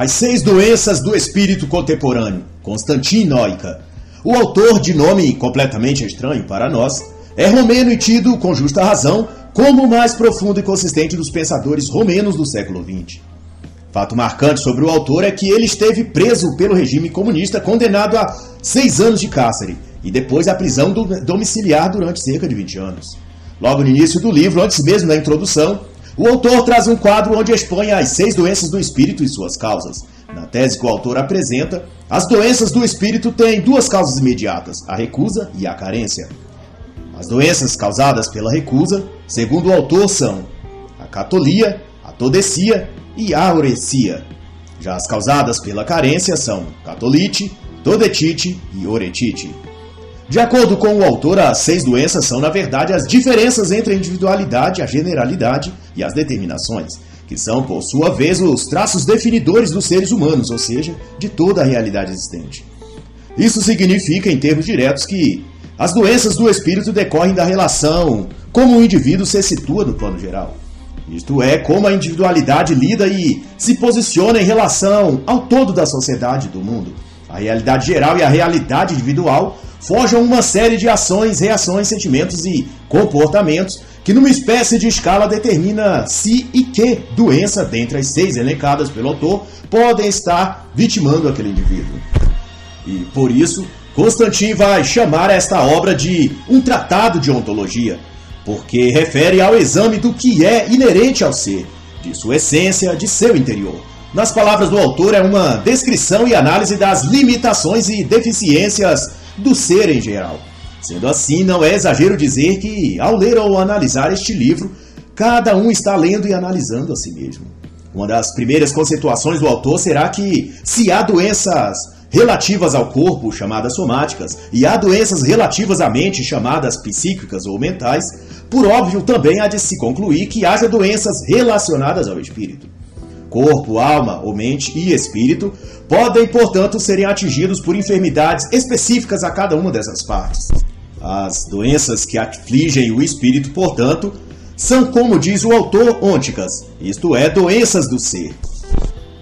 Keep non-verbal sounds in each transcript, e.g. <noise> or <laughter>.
As Seis Doenças do Espírito Contemporâneo, Constantin Noica. O autor, de nome completamente estranho para nós, é romeno e tido, com justa razão, como o mais profundo e consistente dos pensadores romenos do século XX. Fato marcante sobre o autor é que ele esteve preso pelo regime comunista, condenado a seis anos de cárcere e depois à prisão domiciliar durante cerca de 20 anos. Logo no início do livro, antes mesmo da introdução, o autor traz um quadro onde expõe as seis doenças do espírito e suas causas. Na tese que o autor apresenta, as doenças do espírito têm duas causas imediatas, a recusa e a carência. As doenças causadas pela recusa, segundo o autor, são a catolia, a todecia e a aurecia. Já as causadas pela carência são catolite, todetite e oretite. De acordo com o autor, as seis doenças são, na verdade, as diferenças entre a individualidade, a generalidade e as determinações, que são, por sua vez, os traços definidores dos seres humanos, ou seja, de toda a realidade existente. Isso significa, em termos diretos, que as doenças do espírito decorrem da relação como o indivíduo se situa no plano geral. Isto é, como a individualidade lida e se posiciona em relação ao todo da sociedade do mundo. A realidade geral e a realidade individual forjam uma série de ações, reações, sentimentos e comportamentos que, numa espécie de escala, determina se e que doença, dentre as seis elencadas pelo autor, podem estar vitimando aquele indivíduo. E por isso, Constantin vai chamar esta obra de um tratado de ontologia, porque refere ao exame do que é inerente ao ser, de sua essência, de seu interior. Nas palavras do autor, é uma descrição e análise das limitações e deficiências do ser em geral. Sendo assim, não é exagero dizer que, ao ler ou analisar este livro, cada um está lendo e analisando a si mesmo. Uma das primeiras conceituações do autor será que, se há doenças relativas ao corpo, chamadas somáticas, e há doenças relativas à mente, chamadas psíquicas ou mentais, por óbvio também há de se concluir que haja doenças relacionadas ao espírito. Corpo, alma ou mente e espírito podem, portanto, serem atingidos por enfermidades específicas a cada uma dessas partes. As doenças que afligem o espírito, portanto, são, como diz o autor, ônticas, isto é, doenças do ser.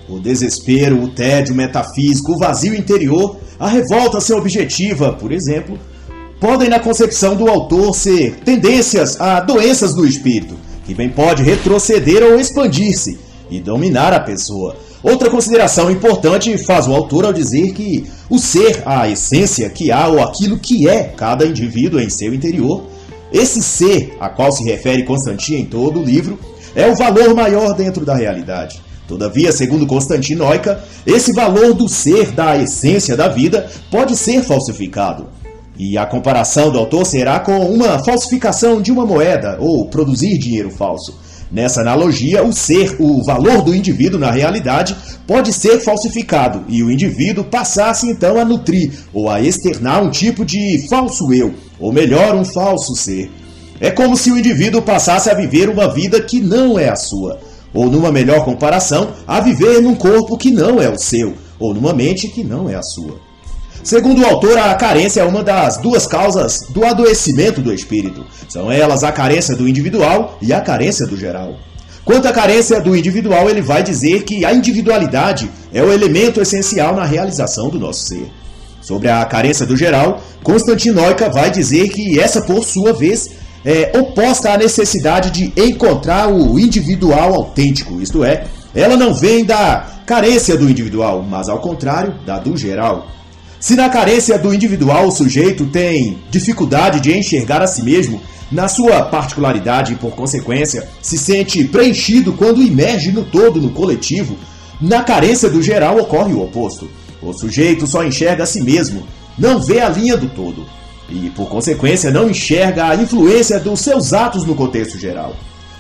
O desespero, o tédio metafísico, o vazio interior, a revolta sem objetiva, por exemplo, podem, na concepção do autor, ser tendências a doenças do espírito, que bem pode retroceder ou expandir-se e dominar a pessoa, Outra consideração importante faz o autor ao dizer que o ser, a essência que há ou aquilo que é cada indivíduo em seu interior, esse ser a qual se refere Constantin em todo o livro, é o valor maior dentro da realidade. Todavia, segundo Constantinoica, esse valor do ser, da essência da vida, pode ser falsificado. E a comparação do autor será com uma falsificação de uma moeda ou produzir dinheiro falso. Nessa analogia, o ser, o valor do indivíduo na realidade, pode ser falsificado e o indivíduo passasse então a nutrir ou a externar um tipo de falso eu, ou melhor, um falso ser. É como se o indivíduo passasse a viver uma vida que não é a sua, ou numa melhor comparação, a viver num corpo que não é o seu, ou numa mente que não é a sua. Segundo o autor, a carência é uma das duas causas do adoecimento do espírito. São elas a carência do individual e a carência do geral. Quanto à carência do individual, ele vai dizer que a individualidade é o elemento essencial na realização do nosso ser. Sobre a carência do geral, Constantinoica vai dizer que essa, por sua vez, é oposta à necessidade de encontrar o individual autêntico, isto é, ela não vem da carência do individual, mas ao contrário, da do geral. Se na carência do individual o sujeito tem dificuldade de enxergar a si mesmo, na sua particularidade e por consequência se sente preenchido quando emerge no todo, no coletivo, na carência do geral ocorre o oposto. O sujeito só enxerga a si mesmo, não vê a linha do todo e, por consequência, não enxerga a influência dos seus atos no contexto geral.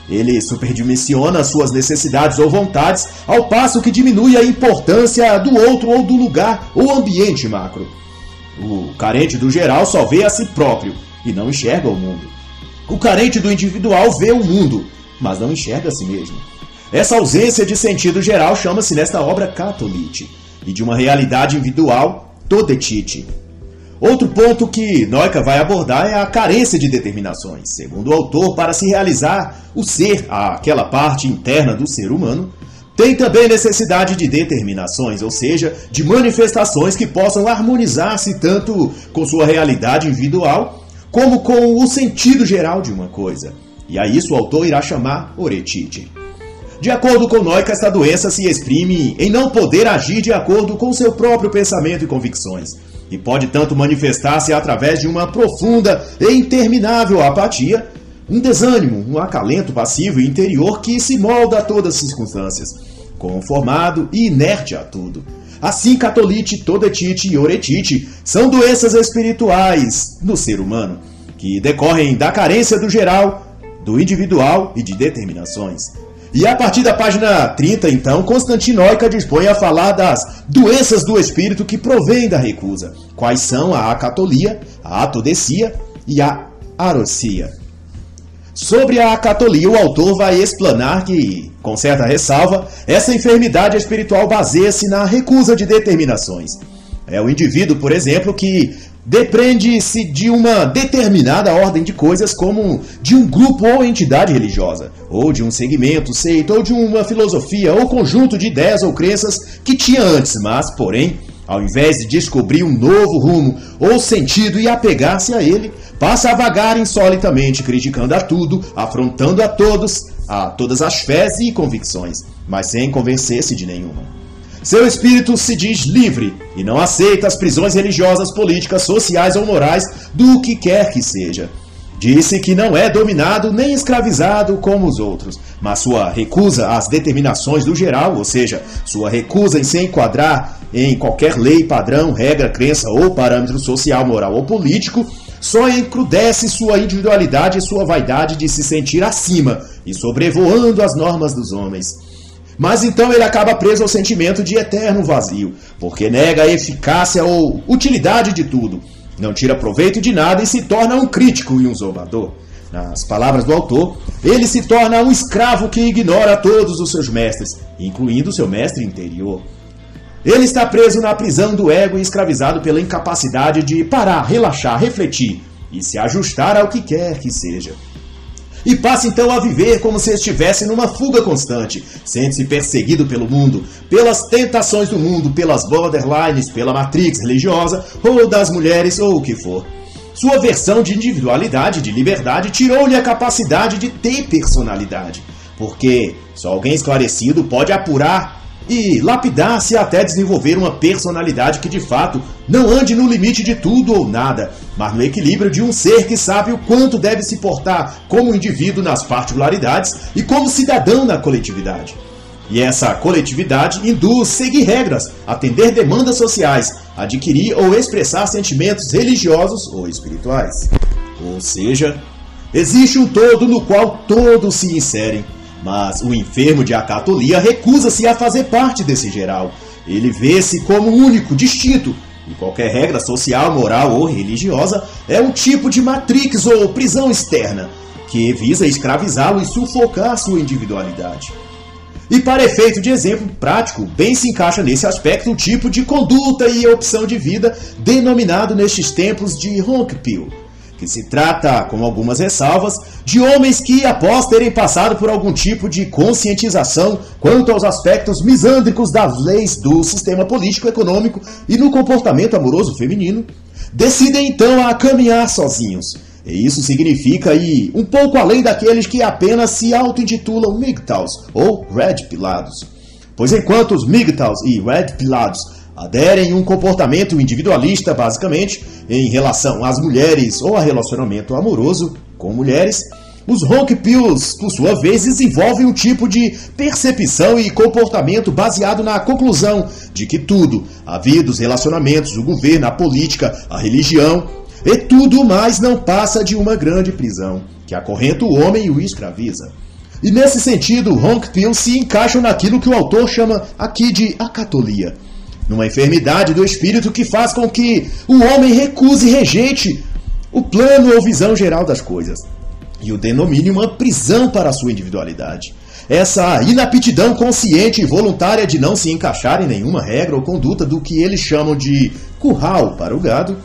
Ele superdimensiona suas necessidades ou vontades, ao passo que diminui a importância do outro ou do lugar ou ambiente macro. O carente do geral só vê a si próprio e não enxerga o mundo. O carente do individual vê o mundo, mas não enxerga a si mesmo. Essa ausência de sentido geral chama-se nesta obra catolite, e de uma realidade individual, todetite. Outro ponto que Noica vai abordar é a carência de determinações. Segundo o autor, para se realizar o ser, aquela parte interna do ser humano, tem também necessidade de determinações, ou seja, de manifestações que possam harmonizar-se tanto com sua realidade individual como com o sentido geral de uma coisa. E a isso o autor irá chamar oretite. De acordo com Noica, esta doença se exprime em não poder agir de acordo com seu próprio pensamento e convicções, e pode tanto manifestar-se através de uma profunda e interminável apatia, um desânimo, um acalento passivo e interior que se molda a todas as circunstâncias, conformado e inerte a tudo. Assim, catolite, todetite e oretite são doenças espirituais no ser humano, que decorrem da carência do geral, do individual e de determinações. E a partir da página 30, então, Constantinóica dispõe a falar das doenças do espírito que provêm da recusa, quais são a acatolia, a atodecia e a arocia. Sobre a acatolia, o autor vai explanar que, com certa ressalva, essa enfermidade espiritual baseia-se na recusa de determinações. É o indivíduo, por exemplo, que depreende-se de uma determinada ordem de coisas, como de um grupo ou entidade religiosa, ou de um segmento, seita, ou de uma filosofia ou conjunto de ideias ou crenças que tinha antes, mas, porém, ao invés de descobrir um novo rumo ou sentido e apegar-se a ele, passa a vagar insolitamente, criticando a tudo, afrontando a todos, a todas as fés e convicções, mas sem convencer-se de nenhuma. Seu espírito se diz livre e não aceita as prisões religiosas, políticas, sociais ou morais do que quer que seja. Disse que não é dominado nem escravizado como os outros, mas sua recusa às determinações do geral, ou seja, sua recusa em se enquadrar em qualquer lei, padrão, regra, crença ou parâmetro social, moral ou político, só encrudece sua individualidade e sua vaidade de se sentir acima e sobrevoando as normas dos homens. Mas então ele acaba preso ao sentimento de eterno vazio, porque nega a eficácia ou utilidade de tudo, não tira proveito de nada e se torna um crítico e um zombador. Nas palavras do autor, ele se torna um escravo que ignora todos os seus mestres, incluindo seu mestre interior. Ele está preso na prisão do ego e escravizado pela incapacidade de parar, relaxar, refletir e se ajustar ao que quer que seja. E passa então a viver como se estivesse numa fuga constante. Sente-se perseguido pelo mundo, pelas tentações do mundo, pelas borderlines, pela matrix religiosa, ou das mulheres, ou o que for. Sua versão de individualidade, de liberdade, tirou-lhe a capacidade de ter personalidade. Porque só alguém esclarecido pode apurar e lapidar-se até desenvolver uma personalidade que de fato não ande no limite de tudo ou nada, mas no equilíbrio de um ser que sabe o quanto deve se portar como indivíduo nas particularidades e como cidadão na coletividade. E essa coletividade induz seguir regras, atender demandas sociais, adquirir ou expressar sentimentos religiosos ou espirituais. Ou seja, existe um todo no qual todos se inserem mas o enfermo de acatolia recusa-se a fazer parte desse geral. Ele vê-se como único, distinto, e qualquer regra social, moral ou religiosa é um tipo de matrix ou prisão externa, que visa escravizá-lo e sufocar sua individualidade. E para efeito de exemplo prático, bem se encaixa nesse aspecto o tipo de conduta e opção de vida denominado nestes tempos de honk pill, que se trata, com algumas ressalvas, de homens que, após terem passado por algum tipo de conscientização quanto aos aspectos misândricos das leis do sistema político-econômico e no comportamento amoroso feminino, decidem então a caminhar sozinhos. E isso significa ir um pouco além daqueles que apenas se auto-intitulam MGTOWs ou Red Pilados. Pois enquanto os MGTOWs e Red Pilados aderem um comportamento individualista, basicamente, em relação às mulheres ou a relacionamento amoroso com mulheres, os pills, por sua vez, desenvolvem um tipo de percepção e comportamento baseado na conclusão de que tudo, a vida, os relacionamentos, o governo, a política, a religião e tudo mais não passa de uma grande prisão, que acorrenta o homem e o escraviza. E nesse sentido, pills se encaixam naquilo que o autor chama aqui de acatolia numa enfermidade do espírito que faz com que o homem recuse e rejeite o plano ou visão geral das coisas e o denomine uma prisão para a sua individualidade. Essa inaptidão consciente e voluntária de não se encaixar em nenhuma regra ou conduta do que eles chamam de curral para o gado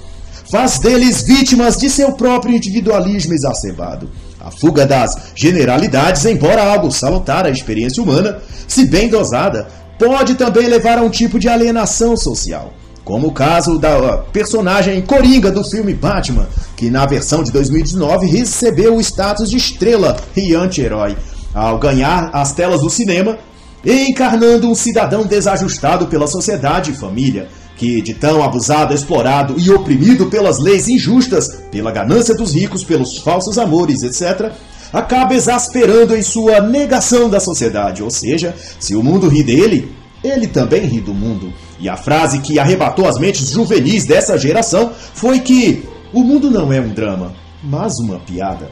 faz deles vítimas de seu próprio individualismo exacerbado, A fuga das generalidades, embora algo salutar à experiência humana, se bem dosada, pode também levar a um tipo de alienação social. Como o caso da personagem Coringa do filme Batman, que na versão de 2019 recebeu o status de estrela e anti-herói, ao ganhar as telas do cinema, encarnando um cidadão desajustado pela sociedade e família, que, de tão abusado, explorado e oprimido pelas leis injustas, pela ganância dos ricos, pelos falsos amores, etc., acaba exasperando em sua negação da sociedade. Ou seja, se o mundo ri dele, ele também ri do mundo. E a frase que arrebatou as mentes juvenis dessa geração foi que o mundo não é um drama, mas uma piada.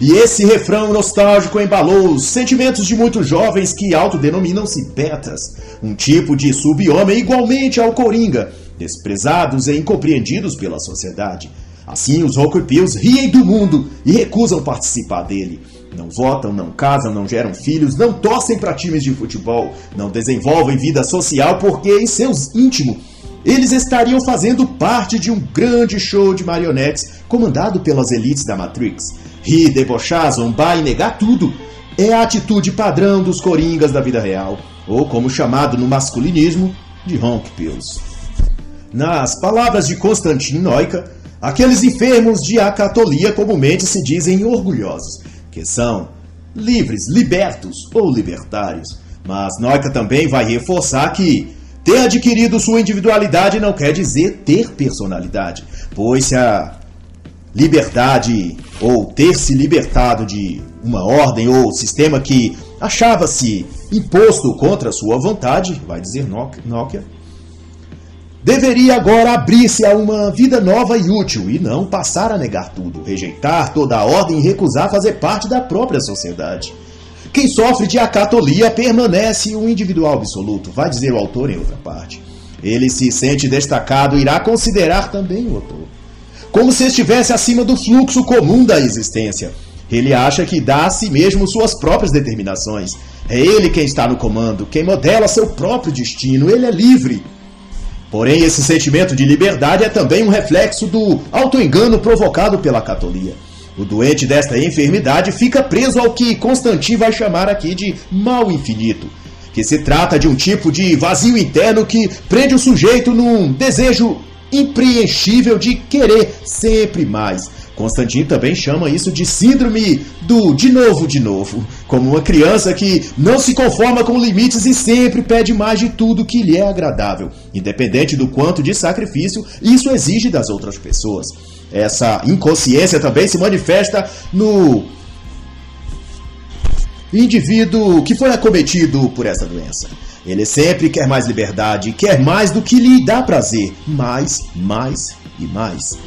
E esse refrão nostálgico embalou os sentimentos de muitos jovens que autodenominam-se betas, um tipo de sub-homem igualmente ao Coringa, desprezados e incompreendidos pela sociedade. Assim, os Rockpills riem do mundo e recusam participar dele. Não votam, não casam, não geram filhos, não torcem para times de futebol, não desenvolvem vida social porque, em seus íntimos, eles estariam fazendo parte de um grande show de marionetes comandado pelas elites da Matrix. Rir, debochar, zombar e negar tudo é a atitude padrão dos coringas da vida real, ou como chamado no masculinismo, de honk pills. Nas palavras de Constantin Noica, aqueles enfermos de acatolia comumente se dizem orgulhosos, que são livres, libertos ou libertários. Mas Noica também vai reforçar que ter adquirido sua individualidade não quer dizer ter personalidade, pois se a liberdade ou ter se libertado de uma ordem ou sistema que achava-se imposto contra sua vontade, vai dizer Nokia, deveria agora abrir-se a uma vida nova e útil e não passar a negar tudo, rejeitar toda a ordem e recusar fazer parte da própria sociedade. Quem sofre de acatolia permanece um individual absoluto, vai dizer o autor em outra parte. Ele se sente destacado e irá considerar também o autor como se estivesse acima do fluxo comum da existência. Ele acha que dá a si mesmo suas próprias determinações. É ele quem está no comando, quem modela seu próprio destino, ele é livre. Porém, esse sentimento de liberdade é também um reflexo do autoengano provocado pela catolia. O doente desta enfermidade fica preso ao que Constantin vai chamar aqui de mal infinito, que se trata de um tipo de vazio interno que prende o sujeito num desejo impreenchível de querer sempre mais. Constantino também chama isso de síndrome do de novo, de novo, como uma criança que não se conforma com limites e sempre pede mais de tudo que lhe é agradável, independente do quanto de sacrifício isso exige das outras pessoas. Essa inconsciência também se manifesta no indivíduo que foi acometido por essa doença. Ele sempre quer mais liberdade, quer mais do que lhe dá prazer, mais, mais e mais.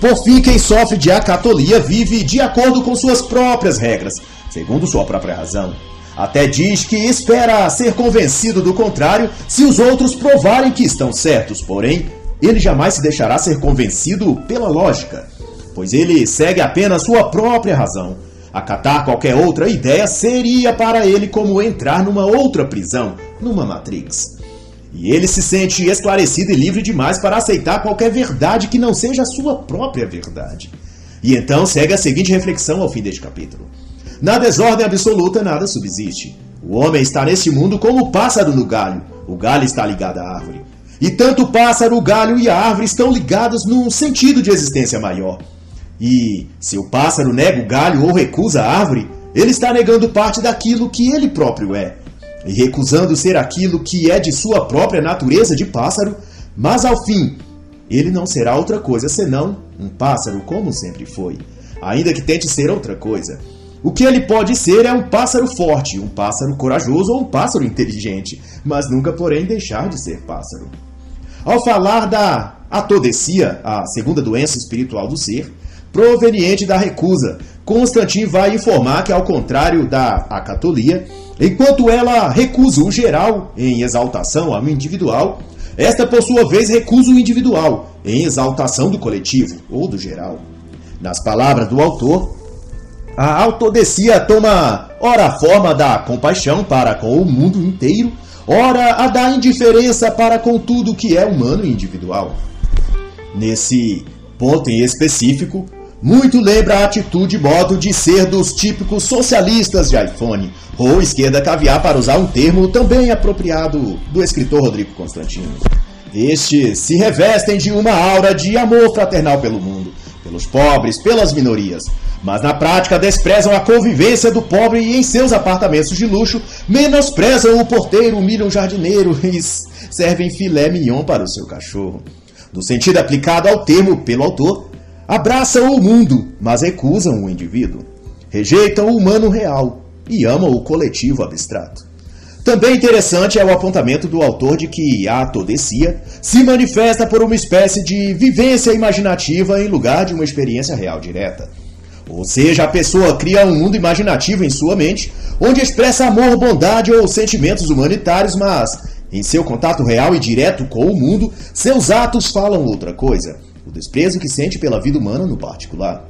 Por fim, quem sofre de acatolia vive de acordo com suas próprias regras, segundo sua própria razão. Até diz que espera ser convencido do contrário se os outros provarem que estão certos, porém, ele jamais se deixará ser convencido pela lógica, pois ele segue apenas sua própria razão. Acatar qualquer outra ideia seria para ele como entrar numa outra prisão, numa Matrix. E ele se sente esclarecido e livre demais para aceitar qualquer verdade que não seja a sua própria verdade. E então segue a seguinte reflexão ao fim deste capítulo: Na desordem absoluta, nada subsiste. O homem está neste mundo como o pássaro no galho. O galho está ligado à árvore. E tanto o pássaro, o galho e a árvore estão ligados num sentido de existência maior. E se o pássaro nega o galho ou recusa a árvore, ele está negando parte daquilo que ele próprio é. E recusando ser aquilo que é de sua própria natureza de pássaro, mas ao fim, ele não será outra coisa senão um pássaro como sempre foi, ainda que tente ser outra coisa. O que ele pode ser é um pássaro forte, um pássaro corajoso ou um pássaro inteligente, mas nunca, porém, deixar de ser pássaro. Ao falar da atodecia, a segunda doença espiritual do ser, proveniente da recusa. Constantin vai informar que, ao contrário da acatolia, enquanto ela recusa o geral em exaltação ao individual, esta, por sua vez, recusa o individual em exaltação do coletivo ou do geral. Nas palavras do autor, a autodecia toma ora a forma da compaixão para com o mundo inteiro, ora a da indiferença para com tudo que é humano e individual. Nesse ponto em específico, muito lembra a atitude e modo de ser dos típicos socialistas de iPhone, ou esquerda caviar para usar um termo também apropriado do escritor Rodrigo Constantino. Estes se revestem de uma aura de amor fraternal pelo mundo, pelos pobres, pelas minorias, mas na prática desprezam a convivência do pobre e em seus apartamentos de luxo menosprezam o porteiro, humilham o jardineiro <laughs> e servem filé mignon para o seu cachorro. No sentido aplicado ao termo pelo autor, abraçam o mundo, mas recusam o indivíduo. Rejeitam o humano real e amam o coletivo abstrato. Também interessante é o apontamento do autor de que a atodecia se manifesta por uma espécie de vivência imaginativa em lugar de uma experiência real direta. Ou seja, a pessoa cria um mundo imaginativo em sua mente, onde expressa amor, bondade ou sentimentos humanitários, mas em seu contato real e direto com o mundo, seus atos falam outra coisa: o desprezo que sente pela vida humana no particular.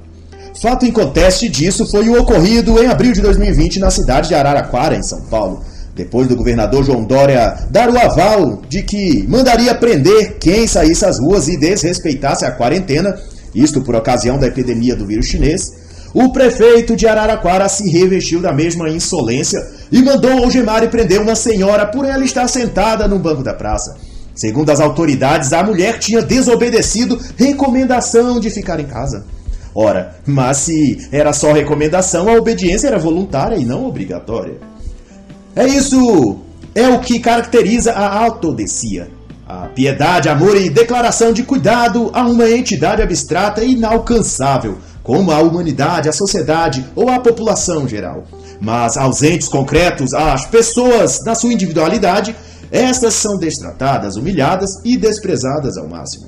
Fato em conteste disso foi o ocorrido em abril de 2020 na cidade de Araraquara, em São Paulo depois do governador João Dória dar o aval de que mandaria prender quem saísse às ruas e desrespeitasse a quarentena, isto por ocasião da epidemia do vírus chinês, o prefeito de Araraquara se revestiu da mesma insolência e mandou algemar e prender uma senhora por ela estar sentada no banco da praça. Segundo as autoridades, a mulher tinha desobedecido recomendação de ficar em casa. Ora, mas se era só recomendação, a obediência era voluntária e não obrigatória. É isso é o que caracteriza a autodecia. A piedade, amor e declaração de cuidado a uma entidade abstrata e inalcançável, como a humanidade, a sociedade ou a população geral. Mas ausentes concretos, as pessoas na sua individualidade, estas são destratadas, humilhadas e desprezadas ao máximo.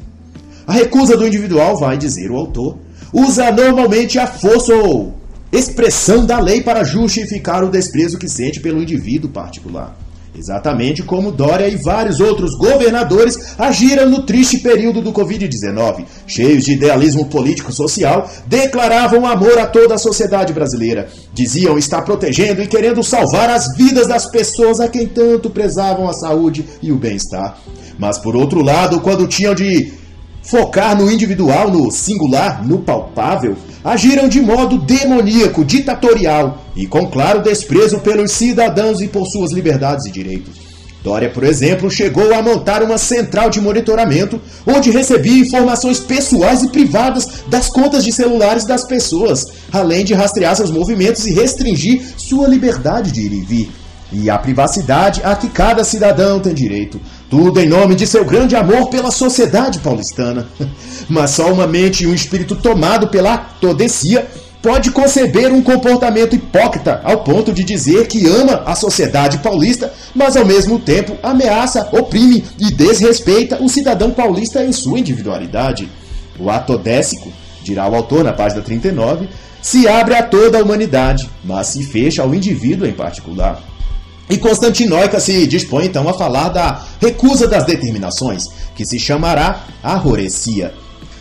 A recusa do individual, vai dizer o autor, usa normalmente a força ou expressão da lei para justificar o desprezo que sente pelo indivíduo particular. Exatamente como Dória e vários outros governadores agiram no triste período do Covid-19. Cheios de idealismo político-social, declaravam amor a toda a sociedade brasileira. Diziam estar protegendo e querendo salvar as vidas das pessoas a quem tanto prezavam a saúde e o bem-estar. Mas por outro lado, quando tinham de focar no individual, no singular, no palpável, agiram de modo demoníaco, ditatorial e com claro desprezo pelos cidadãos e por suas liberdades e direitos. Dória, por exemplo, chegou a montar uma central de monitoramento onde recebia informações pessoais e privadas das contas de celulares das pessoas, além de rastrear seus movimentos e restringir sua liberdade de ir e vir e a privacidade a que cada cidadão tem direito. Tudo em nome de seu grande amor pela sociedade paulistana. <laughs> Mas só uma mente e um espírito tomado pela todecia pode conceber um comportamento hipócrita ao ponto de dizer que ama a sociedade paulista, mas ao mesmo tempo ameaça, oprime e desrespeita o cidadão paulista em sua individualidade. O atodécico, dirá o autor na página 39, se abre a toda a humanidade, mas se fecha ao indivíduo em particular. E Constantinoica se dispõe então a falar da recusa das determinações, que se chamará arrorecia.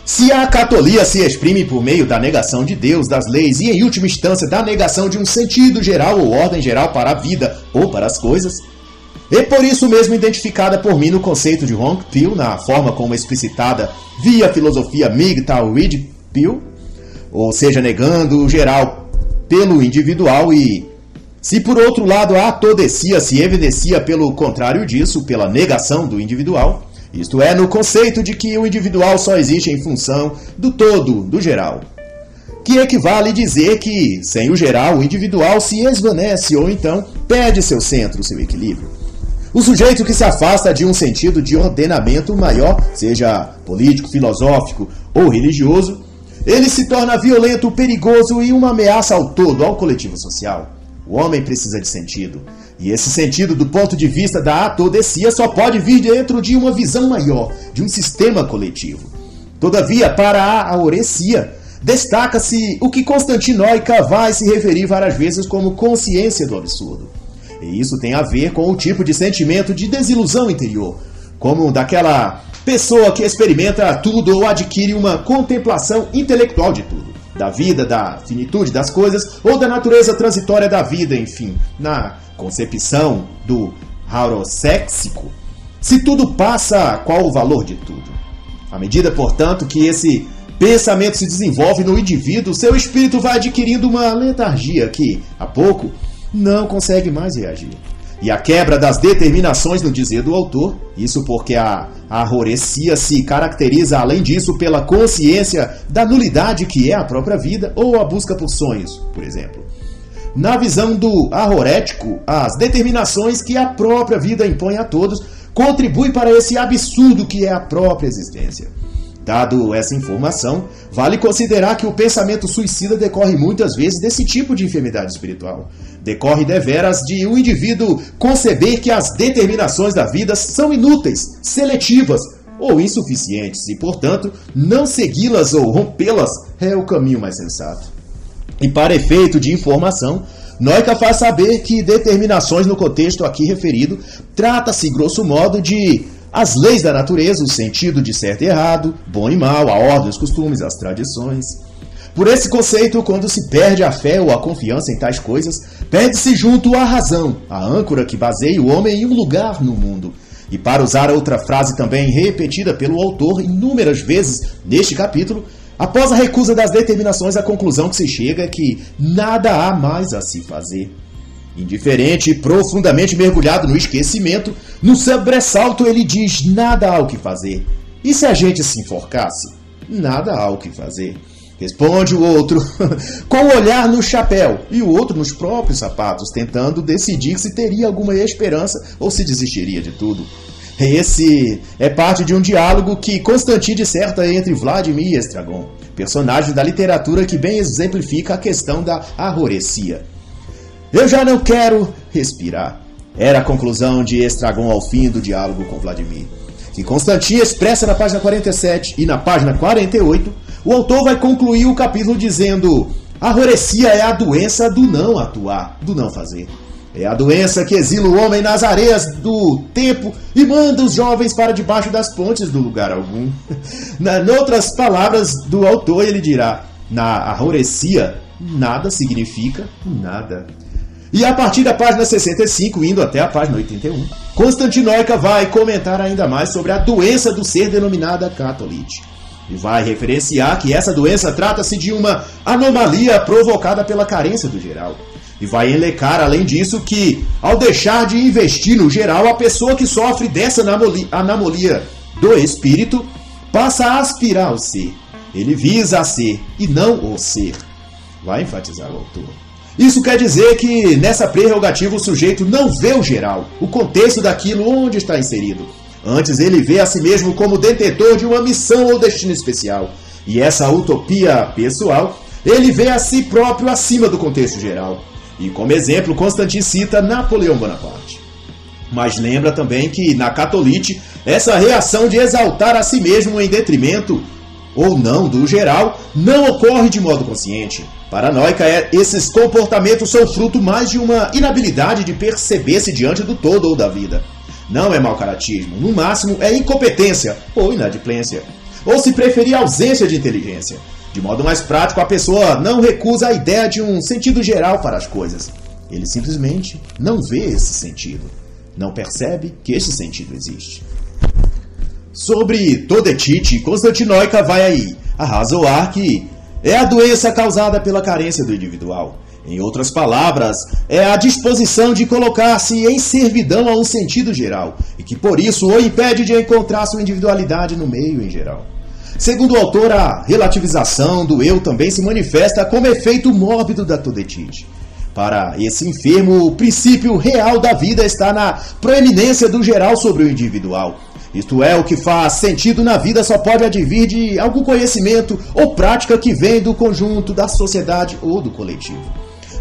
Se a catolia se exprime por meio da negação de Deus, das leis e, em última instância, da negação de um sentido geral ou ordem geral para a vida ou para as coisas, é por isso mesmo identificada por mim no conceito de Hong Peel, na forma como explicitada via filosofia MGTOW Red Peel, ou seja, negando o geral pelo individual e se por outro lado a atodecia se evidencia pelo contrário disso, pela negação do individual, isto é, no conceito de que o individual só existe em função do todo, do geral. Que equivale dizer que, sem o geral, o individual se esvanece ou então perde seu centro, seu equilíbrio. O sujeito que se afasta de um sentido de ordenamento maior, seja político, filosófico ou religioso, ele se torna violento, perigoso e uma ameaça ao todo, ao coletivo social. O homem precisa de sentido. E esse sentido, do ponto de vista da atodecia, só pode vir dentro de uma visão maior, de um sistema coletivo. Todavia, para a aurecia, destaca-se o que Constantinoica vai se referir várias vezes como consciência do absurdo. E isso tem a ver com o tipo de sentimento de desilusão interior, como daquela pessoa que experimenta tudo ou adquire uma contemplação intelectual de tudo da vida, da finitude das coisas ou da natureza transitória da vida, enfim, na concepção do hauroséxico, se tudo passa, qual o valor de tudo? À medida, portanto, que esse pensamento se desenvolve no indivíduo, seu espírito vai adquirindo uma letargia que, a pouco, não consegue mais reagir. E a quebra das determinações no dizer do autor, isso porque a arrorecia se caracteriza, além disso, pela consciência da nulidade que é a própria vida ou a busca por sonhos, por exemplo. Na visão do arrorético, as determinações que a própria vida impõe a todos contribuem para esse absurdo que é a própria existência. Dado essa informação, vale considerar que o pensamento suicida decorre muitas vezes desse tipo de enfermidade espiritual. Decorre deveras de um indivíduo conceber que as determinações da vida são inúteis, seletivas ou insuficientes e, portanto, não segui-las ou rompê-las é o caminho mais sensato. E para efeito de informação, Noica faz saber que determinações no contexto aqui referido trata-se, grosso modo, de as leis da natureza, o sentido de certo e errado, bom e mal, a ordem, os costumes, as tradições. Por esse conceito, quando se perde a fé ou a confiança em tais coisas, perde-se junto a razão, a âncora que baseia o homem em um lugar no mundo. E para usar outra frase também repetida pelo autor inúmeras vezes neste capítulo, após a recusa das determinações, a conclusão que se chega é que nada há mais a se fazer. Indiferente e profundamente mergulhado no esquecimento, no sobressalto ele diz: nada há o que fazer. E se a gente se enforcasse? Nada há o que fazer. Responde o outro, <laughs> com o olhar no chapéu e o outro nos próprios sapatos, tentando decidir se teria alguma esperança ou se desistiria de tudo. Esse é parte de um diálogo que Constantin disserta entre Vladimir e Estragon, personagem da literatura que bem exemplifica a questão da arrorecia. Eu já não quero respirar. Era a conclusão de Estragon ao fim do diálogo com Vladimir. Que Constantin expressa na página 47 e na página 48, o autor vai concluir o capítulo dizendo: A rorecia é a doença do não atuar, do não fazer. É a doença que exila o homem nas areias do tempo e manda os jovens para debaixo das pontes do lugar algum. <laughs> Na, outras palavras do autor, ele dirá: na arrorecia, nada significa nada. E a partir da página 65, indo até a página 81, Constantinoica vai comentar ainda mais sobre a doença do ser denominada catolite. E vai referenciar que essa doença trata-se de uma anomalia provocada pela carência do geral. E vai elecar, além disso, que ao deixar de investir no geral, a pessoa que sofre dessa anomalia do espírito passa a aspirar ao ser. Ele visa a ser e não o ser. Vai enfatizar o autor. Isso quer dizer que nessa prerrogativa o sujeito não vê o geral, o contexto daquilo onde está inserido. Antes ele vê a si mesmo como detentor de uma missão ou destino especial. E essa utopia pessoal, ele vê a si próprio acima do contexto geral. E como exemplo, Constantin cita Napoleão Bonaparte. Mas lembra também que na catolite, essa reação de exaltar a si mesmo em detrimento ou não do geral não ocorre de modo consciente. Paranoica é esses comportamentos são fruto mais de uma inabilidade de perceber-se diante do todo ou da vida. Não é mau caratismo, no máximo é incompetência ou inadimplência. Ou se preferir ausência de inteligência. De modo mais prático, a pessoa não recusa a ideia de um sentido geral para as coisas. Ele simplesmente não vê esse sentido. Não percebe que esse sentido existe. Sobre Todetite, Constantinoica vai aí arrazoar que é a doença causada pela carência do individual. Em outras palavras, é a disposição de colocar-se em servidão a um sentido geral, e que por isso o impede de encontrar sua individualidade no meio em geral. Segundo o autor, a relativização do eu também se manifesta como efeito mórbido da todetite. Para esse enfermo, o princípio real da vida está na proeminência do geral sobre o individual, isto é, o que faz sentido na vida só pode advir de algum conhecimento ou prática que vem do conjunto, da sociedade ou do coletivo.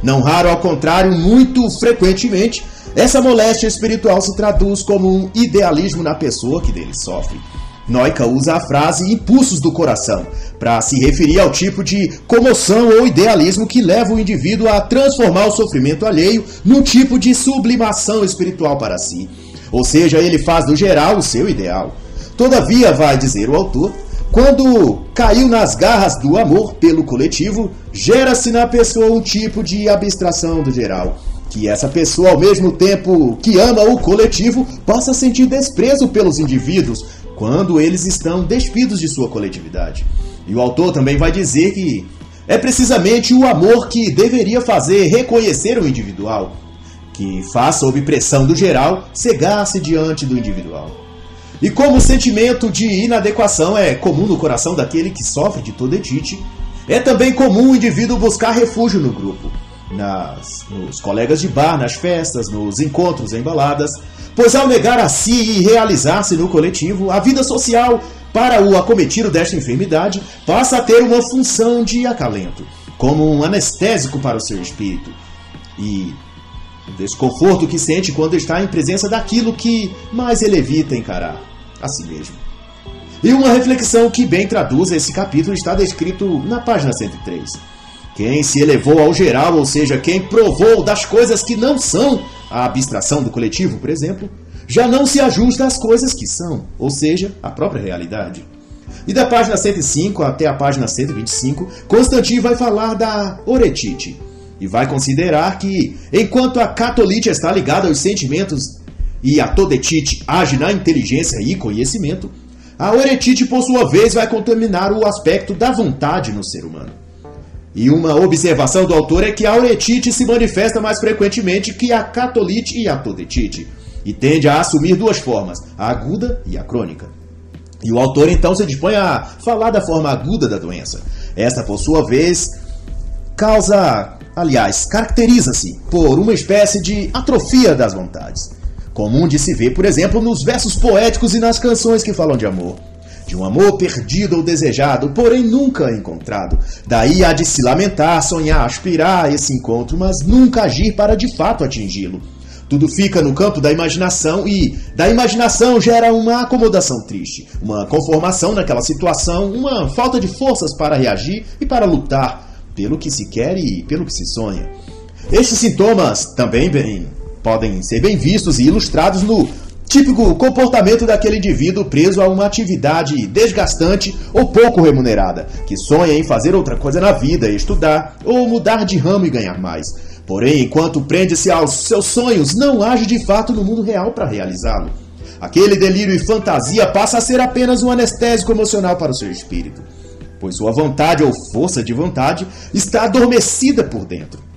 Não raro, ao contrário, muito frequentemente, essa moléstia espiritual se traduz como um idealismo na pessoa que dele sofre. Noica usa a frase impulsos do coração para se referir ao tipo de comoção ou idealismo que leva o indivíduo a transformar o sofrimento alheio num tipo de sublimação espiritual para si ou seja, ele faz do geral o seu ideal. Todavia, vai dizer o autor, quando caiu nas garras do amor pelo coletivo, gera-se na pessoa um tipo de abstração do geral. Que essa pessoa, ao mesmo tempo que ama o coletivo, possa sentir desprezo pelos indivíduos quando eles estão despidos de sua coletividade. E o autor também vai dizer que é precisamente o amor que deveria fazer reconhecer o individual, que faz sob pressão do geral cegar-se diante do individual. E como o sentimento de inadequação é comum no coração daquele que sofre de todetite, é também comum o indivíduo buscar refúgio no grupo, nas, nos colegas de bar, nas festas, nos encontros em baladas, pois ao negar a si e realizar-se no coletivo, a vida social para o acometido desta enfermidade passa a ter uma função de acalento, como um anestésico para o seu espírito. E o desconforto que sente quando está em presença daquilo que mais ele evita encarar, a si mesmo. E uma reflexão que bem traduz esse capítulo está descrito na página 103. Quem se elevou ao geral, ou seja, quem provou das coisas que não são a abstração do coletivo, por exemplo, já não se ajusta às coisas que são, ou seja, à própria realidade. E da página 105 até a página 125, Constantino vai falar da oretite e vai considerar que, enquanto a catolite está ligada aos sentimentos e a todetite age na inteligência e conhecimento, a oretite, por sua vez, vai contaminar o aspecto da vontade no ser humano. E uma observação do autor é que a uretite se manifesta mais frequentemente que a catolite e a todetite, e tende a assumir duas formas, a aguda e a crônica. E o autor então se dispõe a falar da forma aguda da doença. Esta, por sua vez, causa, aliás, caracteriza-se por uma espécie de atrofia das vontades, comum de se ver, por exemplo, nos versos poéticos e nas canções que falam de amor de um amor perdido ou desejado, porém nunca encontrado. Daí há de se lamentar, sonhar, aspirar a esse encontro, mas nunca agir para de fato atingi-lo. Tudo fica no campo da imaginação e da imaginação gera uma acomodação triste, uma conformação naquela situação, uma falta de forças para reagir e para lutar pelo que se quer e pelo que se sonha. Estes sintomas também bem, podem ser bem vistos e ilustrados no Típico comportamento daquele indivíduo preso a uma atividade desgastante ou pouco remunerada, que sonha em fazer outra coisa na vida, estudar ou mudar de ramo e ganhar mais. Porém, enquanto prende-se aos seus sonhos, não age de fato no mundo real para realizá-lo. Aquele delírio e fantasia passa a ser apenas um anestésico emocional para o seu espírito, pois sua vontade ou força de vontade está adormecida por dentro.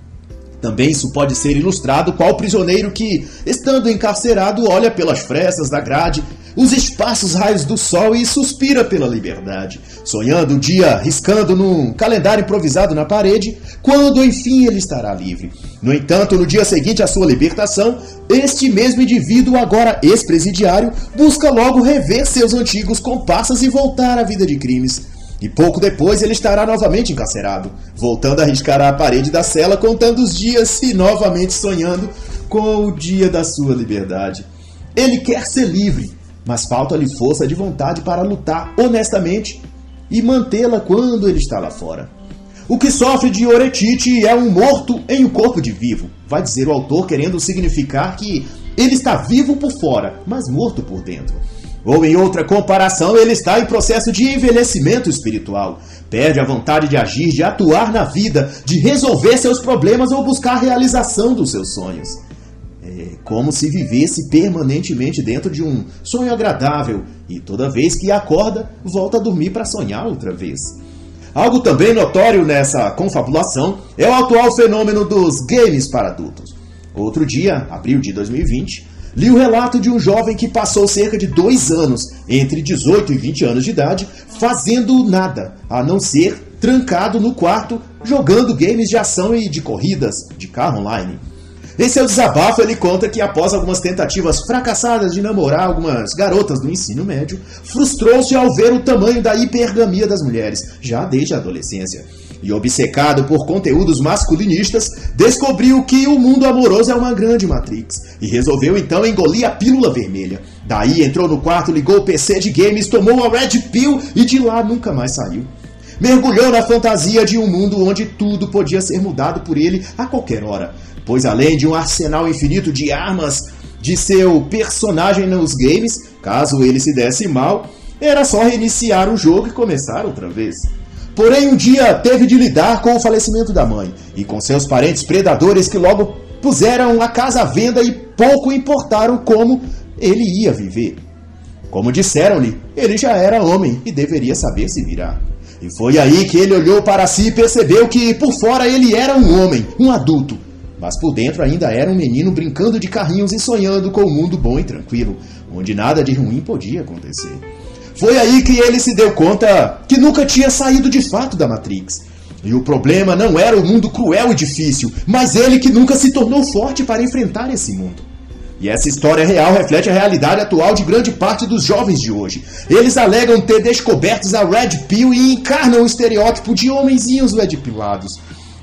Também isso pode ser ilustrado qual prisioneiro que, estando encarcerado, olha pelas frestas da grade, os espaços raios do sol e suspira pela liberdade, sonhando o dia riscando num calendário improvisado na parede, quando enfim ele estará livre. No entanto, no dia seguinte à sua libertação, este mesmo indivíduo, agora ex-presidiário, busca logo rever seus antigos comparsas e voltar à vida de crimes. E pouco depois ele estará novamente encarcerado, voltando a riscar a parede da cela, contando os dias e novamente sonhando com o dia da sua liberdade. Ele quer ser livre, mas falta-lhe força de vontade para lutar honestamente e mantê-la quando ele está lá fora. O que sofre de oretite é um morto em um corpo de vivo, vai dizer o autor, querendo significar que ele está vivo por fora, mas morto por dentro. Ou em outra comparação, ele está em processo de envelhecimento espiritual. Perde a vontade de agir, de atuar na vida, de resolver seus problemas ou buscar a realização dos seus sonhos. É como se vivesse permanentemente dentro de um sonho agradável e toda vez que acorda, volta a dormir para sonhar outra vez. Algo também notório nessa confabulação é o atual fenômeno dos games para adultos. Outro dia, abril de 2020, Li o relato de um jovem que passou cerca de dois anos, entre 18 e 20 anos de idade, fazendo nada, a não ser trancado no quarto, jogando games de ação e de corridas de carro online. Em seu desabafo, ele conta que após algumas tentativas fracassadas de namorar algumas garotas do ensino médio, frustrou-se ao ver o tamanho da hipergamia das mulheres, já desde a adolescência e obcecado por conteúdos masculinistas, descobriu que o mundo amoroso é uma grande matrix e resolveu então engolir a pílula vermelha. Daí entrou no quarto, ligou o PC de games, tomou a Red Pill e de lá nunca mais saiu. Mergulhou na fantasia de um mundo onde tudo podia ser mudado por ele a qualquer hora, pois além de um arsenal infinito de armas de seu personagem nos games, caso ele se desse mal, era só reiniciar o jogo e começar outra vez. Porém, um dia teve de lidar com o falecimento da mãe e com seus parentes predadores que logo puseram a casa à venda e pouco importaram como ele ia viver. Como disseram-lhe, ele já era homem e deveria saber se virar. E foi aí que ele olhou para si e percebeu que por fora ele era um homem, um adulto, mas por dentro ainda era um menino brincando de carrinhos e sonhando com um mundo bom e tranquilo, onde nada de ruim podia acontecer. Foi aí que ele se deu conta que nunca tinha saído de fato da Matrix. E o problema não era o mundo cruel e difícil, mas ele que nunca se tornou forte para enfrentar esse mundo. E essa história real reflete a realidade atual de grande parte dos jovens de hoje. Eles alegam ter descobertos a Red Pill e encarnam o estereótipo de homenzinhos red pillados.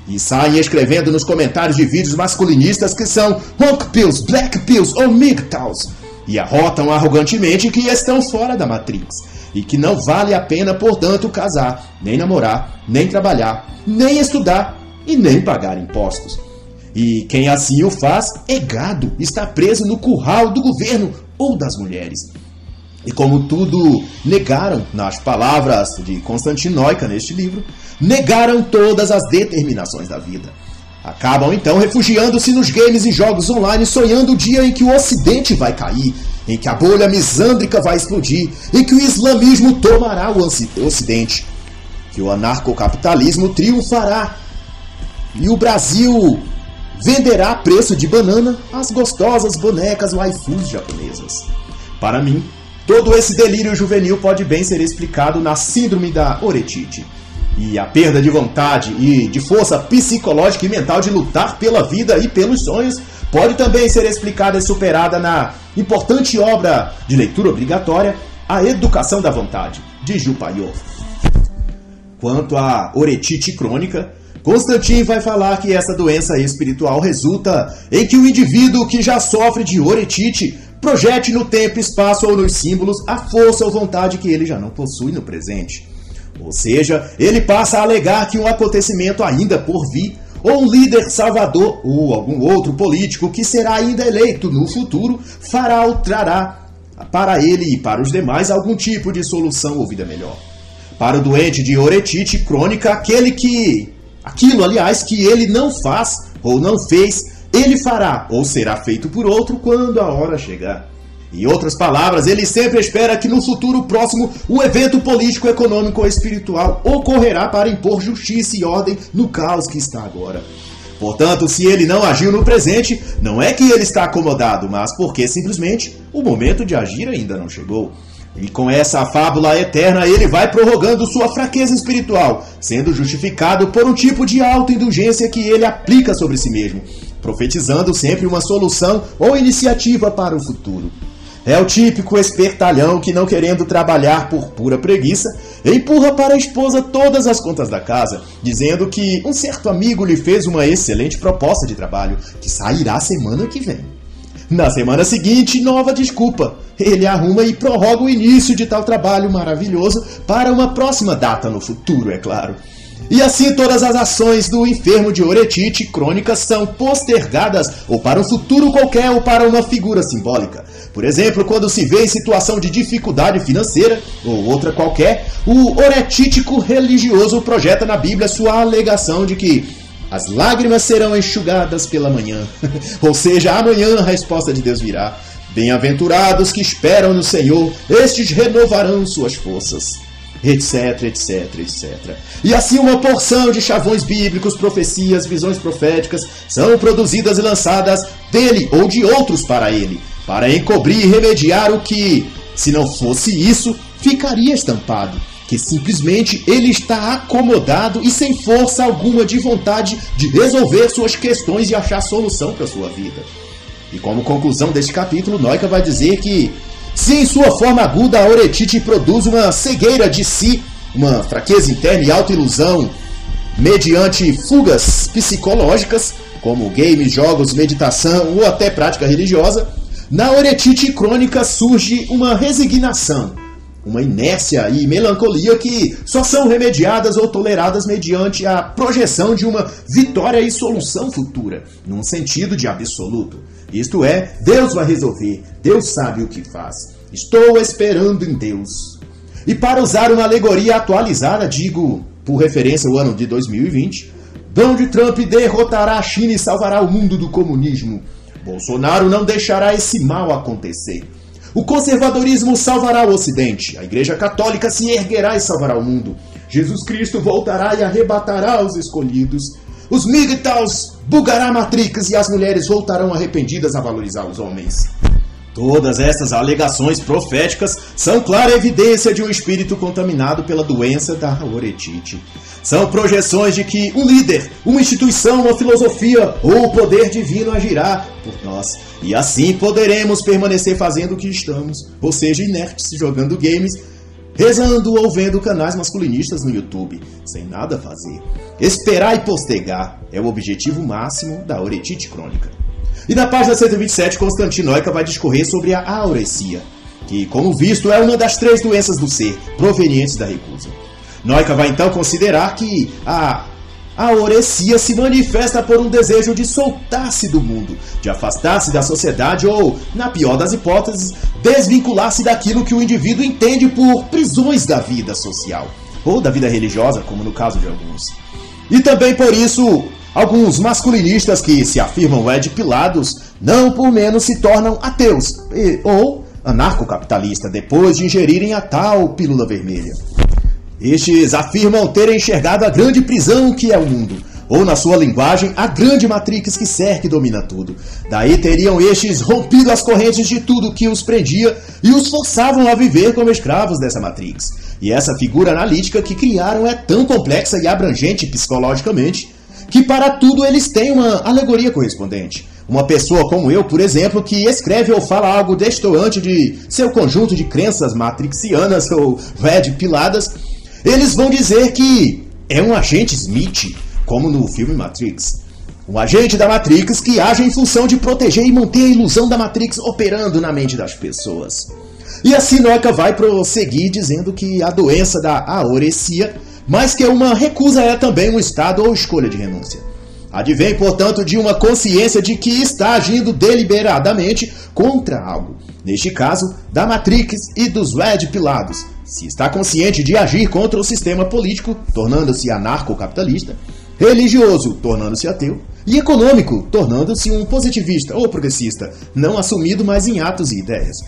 E saem escrevendo nos comentários de vídeos masculinistas que são Honk Pills, Black Pills ou MGTOWs. E arrotam arrogantemente que estão fora da Matrix. E que não vale a pena, portanto, casar, nem namorar, nem trabalhar, nem estudar e nem pagar impostos. E quem assim o faz é gado, está preso no curral do governo ou das mulheres. E como tudo negaram, nas palavras de Constantinoica neste livro, negaram todas as determinações da vida. Acabam então refugiando-se nos games e jogos online, sonhando o dia em que o Ocidente vai cair, em que a bolha misândrica vai explodir, em que o islamismo tomará o Ocidente, que o anarcocapitalismo triunfará e o Brasil venderá a preço de banana as gostosas bonecas waifus japonesas. Para mim, todo esse delírio juvenil pode bem ser explicado na síndrome da oretite. E a perda de vontade e de força psicológica e mental de lutar pela vida e pelos sonhos pode também ser explicada e superada na importante obra de leitura obrigatória A Educação da Vontade, de Paior. Quanto à oretite crônica, Constantin vai falar que essa doença espiritual resulta em que o indivíduo que já sofre de oretite projete no tempo, espaço ou nos símbolos a força ou vontade que ele já não possui no presente. Ou seja, ele passa a alegar que um acontecimento ainda por vir, ou um líder salvador, ou algum outro político que será ainda eleito no futuro, fará ou trará para ele e para os demais algum tipo de solução ou vida melhor. Para o doente de oretite crônica, aquele que Aquilo, aliás, que ele não faz ou não fez, ele fará ou será feito por outro quando a hora chegar. Em outras palavras, ele sempre espera que no futuro próximo um evento político, econômico ou espiritual ocorrerá para impor justiça e ordem no caos que está agora. Portanto, se ele não agiu no presente, não é que ele está acomodado, mas porque simplesmente o momento de agir ainda não chegou. E com essa fábula eterna, ele vai prorrogando sua fraqueza espiritual, sendo justificado por um tipo de autoindulgência que ele aplica sobre si mesmo, profetizando sempre uma solução ou iniciativa para o futuro. É o típico espertalhão que, não querendo trabalhar por pura preguiça, empurra para a esposa todas as contas da casa, dizendo que um certo amigo lhe fez uma excelente proposta de trabalho, que sairá semana que vem. Na semana seguinte, nova desculpa. Ele arruma e prorroga o início de tal trabalho maravilhoso para uma próxima data no futuro, é claro. E assim todas as ações do enfermo de oretite crônica são postergadas ou para um futuro qualquer ou para uma figura simbólica. Por exemplo, quando se vê em situação de dificuldade financeira ou outra qualquer, o oretítico religioso projeta na Bíblia sua alegação de que as lágrimas serão enxugadas pela manhã. <laughs> Ou seja, amanhã a resposta de Deus virá. Bem-aventurados que esperam no Senhor, estes renovarão suas forças. Etc, etc, etc. E assim uma porção de chavões bíblicos, profecias, visões proféticas são produzidas e lançadas dele ou de outros para ele, para encobrir e remediar o que, se não fosse isso, ficaria estampado que simplesmente ele está acomodado e sem força alguma de vontade de resolver suas questões e achar solução para sua vida. E como conclusão deste capítulo, Noica vai dizer que se em sua forma aguda a oretite produz uma cegueira de si, uma fraqueza interna e autoilusão, mediante fugas psicológicas, como games, jogos, meditação ou até prática religiosa, na oretite crônica surge uma resignação, uma inércia e melancolia que só são remediadas ou toleradas mediante a projeção de uma vitória e solução futura, num sentido de absoluto. Isto é, Deus vai resolver, Deus sabe o que faz. Estou esperando em Deus. E para usar uma alegoria atualizada, digo, por referência ao ano de 2020, Donald Trump derrotará a China e salvará o mundo do comunismo. Bolsonaro não deixará esse mal acontecer. O conservadorismo salvará o Ocidente. A Igreja Católica se erguerá e salvará o mundo. Jesus Cristo voltará e arrebatará os escolhidos. Os Migtals bugará Matrix e as mulheres voltarão arrependidas a valorizar os homens. Todas essas alegações proféticas são clara evidência de um espírito contaminado pela doença da oretite. São projeções de que um líder, uma instituição, uma filosofia ou o poder divino agirá por nós. E assim poderemos permanecer fazendo o que estamos, ou seja, inertes, jogando games, rezando ou vendo canais masculinistas no YouTube, sem nada fazer. Esperar e postergar é o objetivo máximo da oretite crônica. E na página 127, Constantinoica vai discorrer sobre a aurecia, que, como visto, é uma das três doenças do ser, provenientes da recusa. Noica vai então considerar que a aurecia se manifesta por um desejo de soltar-se do mundo, de afastar-se da sociedade ou, na pior das hipóteses, desvincular-se daquilo que o indivíduo entende por prisões da vida social, ou da vida religiosa, como no caso de alguns. E também por isso Alguns masculinistas que se afirmam edipilados não por menos se tornam ateus e, ou anarcocapitalistas depois de ingerirem a tal pílula vermelha. Estes afirmam terem enxergado a grande prisão que é o mundo, ou na sua linguagem, a grande matrix que cerca e domina tudo. Daí teriam estes rompido as correntes de tudo que os prendia e os forçavam a viver como escravos dessa matrix. E essa figura analítica que criaram é tão complexa e abrangente psicologicamente que para tudo eles têm uma alegoria correspondente. Uma pessoa como eu, por exemplo, que escreve ou fala algo destoante de seu conjunto de crenças matrixianas ou red piladas, eles vão dizer que é um agente Smith, como no filme Matrix. Um agente da Matrix que age em função de proteger e manter a ilusão da Matrix operando na mente das pessoas. E a Sinoca vai prosseguir dizendo que a doença da aorecia mas que uma recusa é também um estado ou escolha de renúncia. Advém, portanto, de uma consciência de que está agindo deliberadamente contra algo. Neste caso, da Matrix e dos Red Pilados. Se está consciente de agir contra o sistema político, tornando-se anarcocapitalista, religioso, tornando-se ateu, e econômico, tornando-se um positivista ou progressista, não assumido mais em atos e ideias.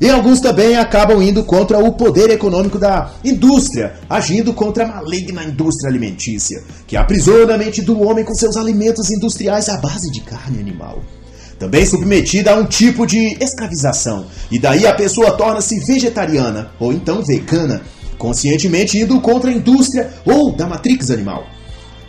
E alguns também acabam indo contra o poder econômico da indústria, agindo contra a maligna indústria alimentícia, que aprisiona a mente do homem com seus alimentos industriais à base de carne animal. Também submetida a um tipo de escravização, e daí a pessoa torna-se vegetariana ou então vegana, conscientemente indo contra a indústria ou da matrix animal.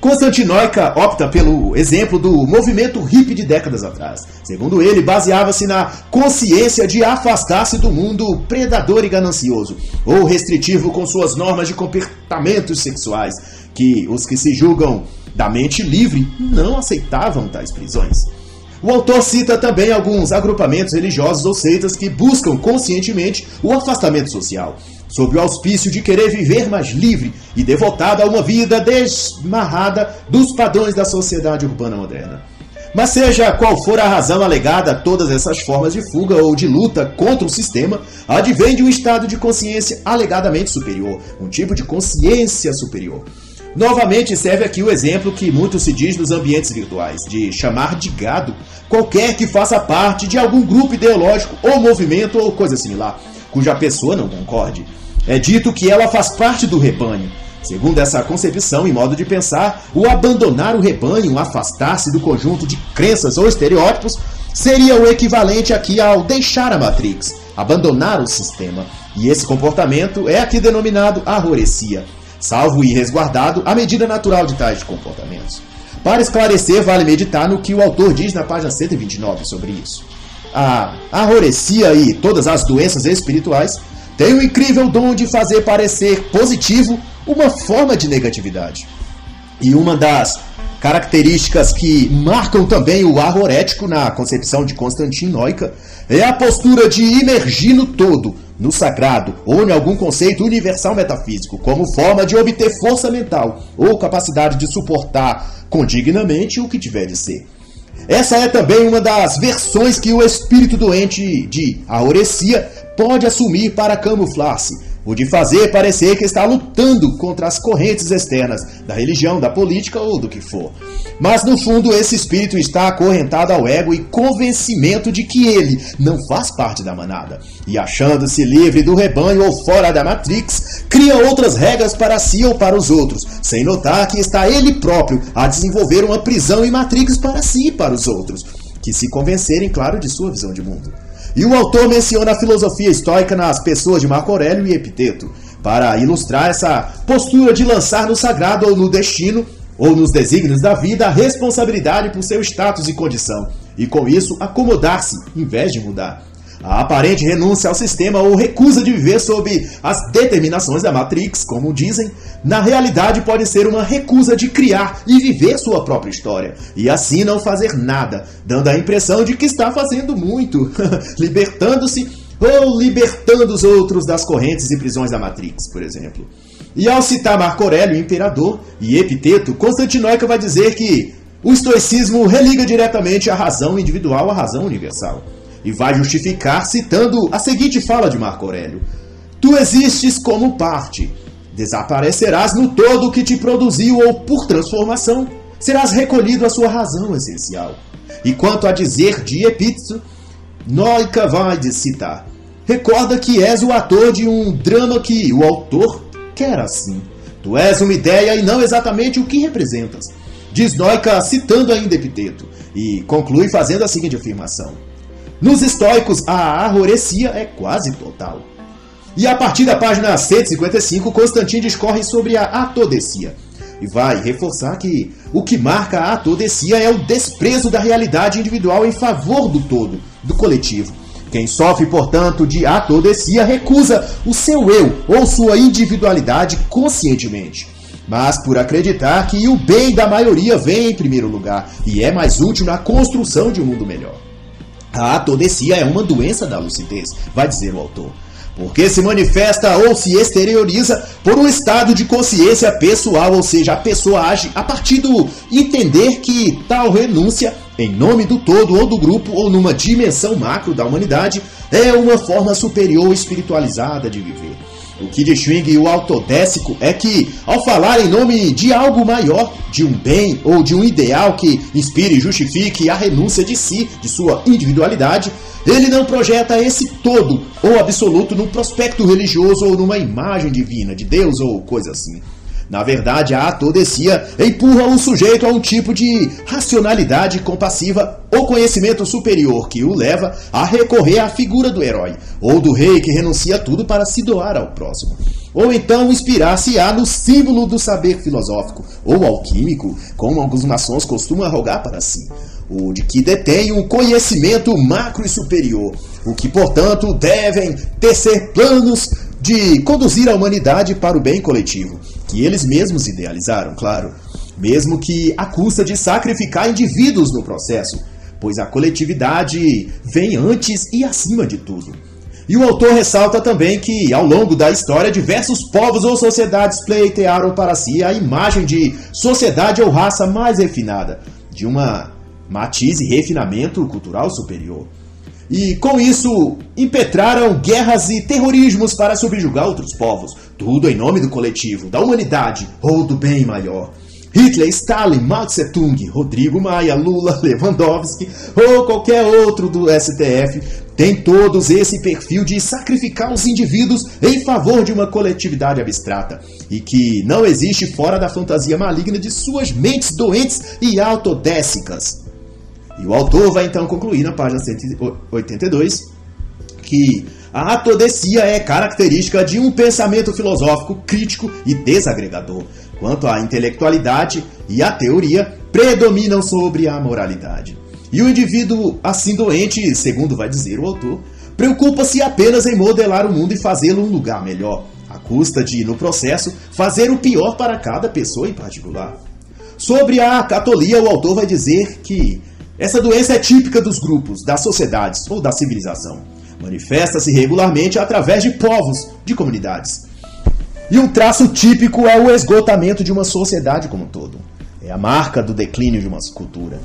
Constantinoica opta pelo exemplo do movimento hippie de décadas atrás. Segundo ele, baseava-se na consciência de afastar-se do mundo predador e ganancioso, ou restritivo com suas normas de comportamentos sexuais, que os que se julgam da mente livre não aceitavam tais prisões. O autor cita também alguns agrupamentos religiosos ou seitas que buscam conscientemente o afastamento social, sob o auspício de querer viver mais livre e devotado a uma vida desmarrada dos padrões da sociedade urbana moderna. Mas seja qual for a razão alegada a todas essas formas de fuga ou de luta contra o sistema, advém de um estado de consciência alegadamente superior, um tipo de consciência superior. Novamente serve aqui o exemplo que muito se diz nos ambientes virtuais, de chamar de gado qualquer que faça parte de algum grupo ideológico ou movimento ou coisa similar, cuja pessoa não concorde. É dito que ela faz parte do rebanho. Segundo essa concepção e modo de pensar, o abandonar o rebanho, afastar-se do conjunto de crenças ou estereótipos, seria o equivalente aqui ao deixar a Matrix, abandonar o sistema. E esse comportamento é aqui denominado arrorecia salvo e resguardado a medida natural de tais comportamentos. Para esclarecer, vale meditar no que o autor diz na página 129 sobre isso. A arrorecia e todas as doenças espirituais têm o incrível dom de fazer parecer positivo uma forma de negatividade. E uma das características que marcam também o arrorético na concepção de Constantinoica é a postura de imergir no todo, no sagrado ou em algum conceito universal metafísico, como forma de obter força mental ou capacidade de suportar condignamente o que tiver de ser. Essa é também uma das versões que o espírito doente de aurecia pode assumir para camuflar-se, o de fazer parecer que está lutando contra as correntes externas da religião, da política ou do que for. Mas no fundo, esse espírito está acorrentado ao ego e convencimento de que ele não faz parte da manada. E achando-se livre do rebanho ou fora da Matrix, cria outras regras para si ou para os outros, sem notar que está ele próprio a desenvolver uma prisão e Matrix para si e para os outros, que se convencerem, claro, de sua visão de mundo. E o autor menciona a filosofia estoica nas pessoas de Marco Aurélio e Epiteto, para ilustrar essa postura de lançar no sagrado ou no destino, ou nos desígnios da vida, a responsabilidade por seu status e condição, e com isso acomodar-se, em vez de mudar. A aparente renúncia ao sistema ou recusa de viver sob as determinações da Matrix, como dizem, na realidade pode ser uma recusa de criar e viver sua própria história, e assim não fazer nada, dando a impressão de que está fazendo muito, <laughs> libertando-se ou libertando os outros das correntes e prisões da Matrix, por exemplo. E ao citar Marco Aurélio, imperador, e Epiteto, Constantinoica vai dizer que o estoicismo religa diretamente a razão individual à razão universal e vai justificar citando a seguinte fala de Marco Aurélio: Tu existes como parte, desaparecerás no todo que te produziu ou por transformação serás recolhido à sua razão essencial. E quanto a dizer de Epítito, Noica vai citar: Recorda que és o ator de um drama que o autor quer assim. Tu és uma ideia e não exatamente o que representas. Diz Noica citando ainda Epiteto, e conclui fazendo a seguinte afirmação: nos estoicos, a arrorecia é quase total. E a partir da página 155, Constantino discorre sobre a atodecia. E vai reforçar que o que marca a atodecia é o desprezo da realidade individual em favor do todo, do coletivo. Quem sofre, portanto, de atodecia recusa o seu eu ou sua individualidade conscientemente. Mas por acreditar que o bem da maioria vem em primeiro lugar e é mais útil na construção de um mundo melhor. A atodecia é uma doença da lucidez, vai dizer o autor, porque se manifesta ou se exterioriza por um estado de consciência pessoal, ou seja, a pessoa age a partir do entender que tal renúncia, em nome do todo ou do grupo ou numa dimensão macro da humanidade, é uma forma superior espiritualizada de viver. O que distingue o autodécico é que, ao falar em nome de algo maior, de um bem ou de um ideal que inspire e justifique a renúncia de si, de sua individualidade, ele não projeta esse todo ou absoluto num prospecto religioso ou numa imagem divina de Deus ou coisa assim. Na verdade, a atodecia empurra o sujeito a um tipo de racionalidade compassiva ou conhecimento superior que o leva a recorrer à figura do herói ou do rei que renuncia tudo para se doar ao próximo. Ou então inspirar-se-á no símbolo do saber filosófico ou alquímico, como alguns maçons costumam arrogar para si, o de que detém um conhecimento macro e superior, o que, portanto, devem tecer planos de conduzir a humanidade para o bem coletivo, que eles mesmos idealizaram, claro, mesmo que à custa de sacrificar indivíduos no processo, pois a coletividade vem antes e acima de tudo. E o autor ressalta também que, ao longo da história, diversos povos ou sociedades pleitearam para si a imagem de sociedade ou raça mais refinada, de uma matiz e refinamento cultural superior. E com isso, impetraram guerras e terrorismos para subjugar outros povos, tudo em nome do coletivo, da humanidade ou do bem maior. Hitler, Stalin, Mao Tse Tung, Rodrigo Maia, Lula, <laughs> Lewandowski ou qualquer outro do STF têm todos esse perfil de sacrificar os indivíduos em favor de uma coletividade abstrata e que não existe fora da fantasia maligna de suas mentes doentes e autodécicas. E o autor vai então concluir na página 182 que a atodecia é característica de um pensamento filosófico crítico e desagregador, quanto a intelectualidade e a teoria predominam sobre a moralidade. E o indivíduo assim doente, segundo vai dizer o autor, preocupa-se apenas em modelar o mundo e fazê-lo um lugar melhor, à custa de, no processo, fazer o pior para cada pessoa em particular. Sobre a catolia, o autor vai dizer que essa doença é típica dos grupos, das sociedades ou da civilização. Manifesta-se regularmente através de povos, de comunidades. E um traço típico é o esgotamento de uma sociedade como um todo. É a marca do declínio de uma cultura.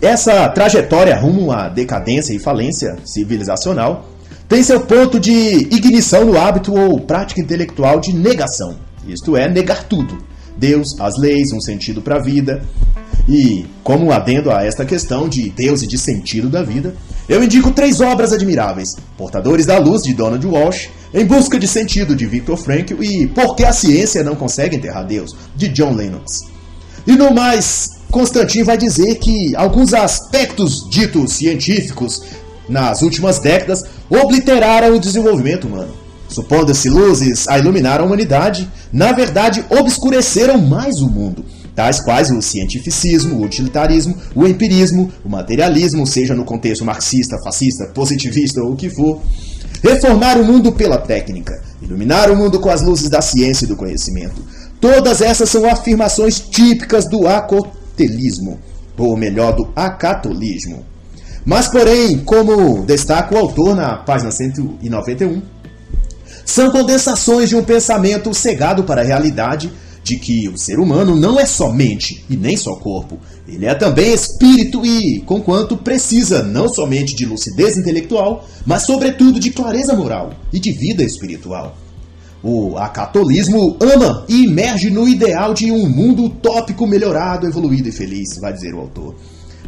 Essa trajetória rumo à decadência e falência civilizacional tem seu ponto de ignição no hábito ou prática intelectual de negação, isto é, negar tudo. Deus, as leis, um sentido para a vida. E, como um adendo a esta questão de Deus e de sentido da vida, eu indico três obras admiráveis: Portadores da Luz, de Donald Walsh, Em Busca de Sentido, de Viktor Frankl e Por que a Ciência Não Consegue Enterrar Deus, de John Lennox. E no mais, Constantin vai dizer que alguns aspectos ditos científicos nas últimas décadas obliteraram o desenvolvimento humano. Supondo-se luzes a iluminar a humanidade, na verdade obscureceram mais o mundo, tais quais o cientificismo, o utilitarismo, o empirismo, o materialismo, seja no contexto marxista, fascista, positivista ou o que for. Reformar o mundo pela técnica, iluminar o mundo com as luzes da ciência e do conhecimento. Todas essas são afirmações típicas do acotelismo, ou melhor, do acatolismo. Mas, porém, como destaca o autor na página 191, são condensações de um pensamento cegado para a realidade de que o ser humano não é só mente e nem só corpo, ele é também espírito e, conquanto, precisa não somente de lucidez intelectual, mas sobretudo de clareza moral e de vida espiritual. O acatolismo ama e emerge no ideal de um mundo utópico melhorado, evoluído e feliz, vai dizer o autor.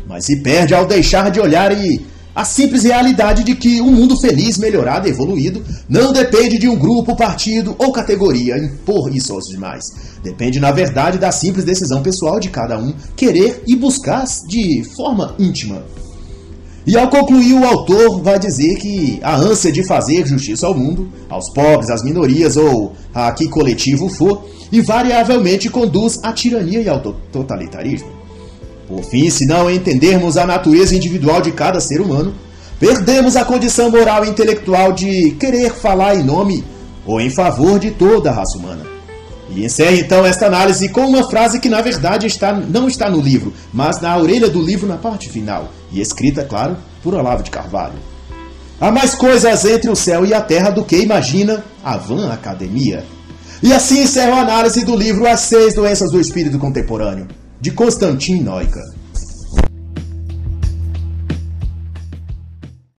Mas se perde ao deixar de olhar e a simples realidade de que um mundo feliz, melhorado e evoluído não depende de um grupo, partido ou categoria impor isso aos demais. Depende, na verdade, da simples decisão pessoal de cada um querer e buscar de forma íntima. E ao concluir, o autor vai dizer que a ânsia de fazer justiça ao mundo, aos pobres, às minorias ou a que coletivo for, invariavelmente conduz à tirania e ao totalitarismo. Por fim, se não entendermos a natureza individual de cada ser humano, perdemos a condição moral e intelectual de querer falar em nome ou em favor de toda a raça humana. E encerre então esta análise com uma frase que na verdade está, não está no livro, mas na orelha do livro na parte final, e escrita, claro, por Olavo de Carvalho. Há mais coisas entre o céu e a terra do que imagina a Van Academia. E assim encerro a análise do livro As Seis Doenças do Espírito Contemporâneo de Constantin Noica.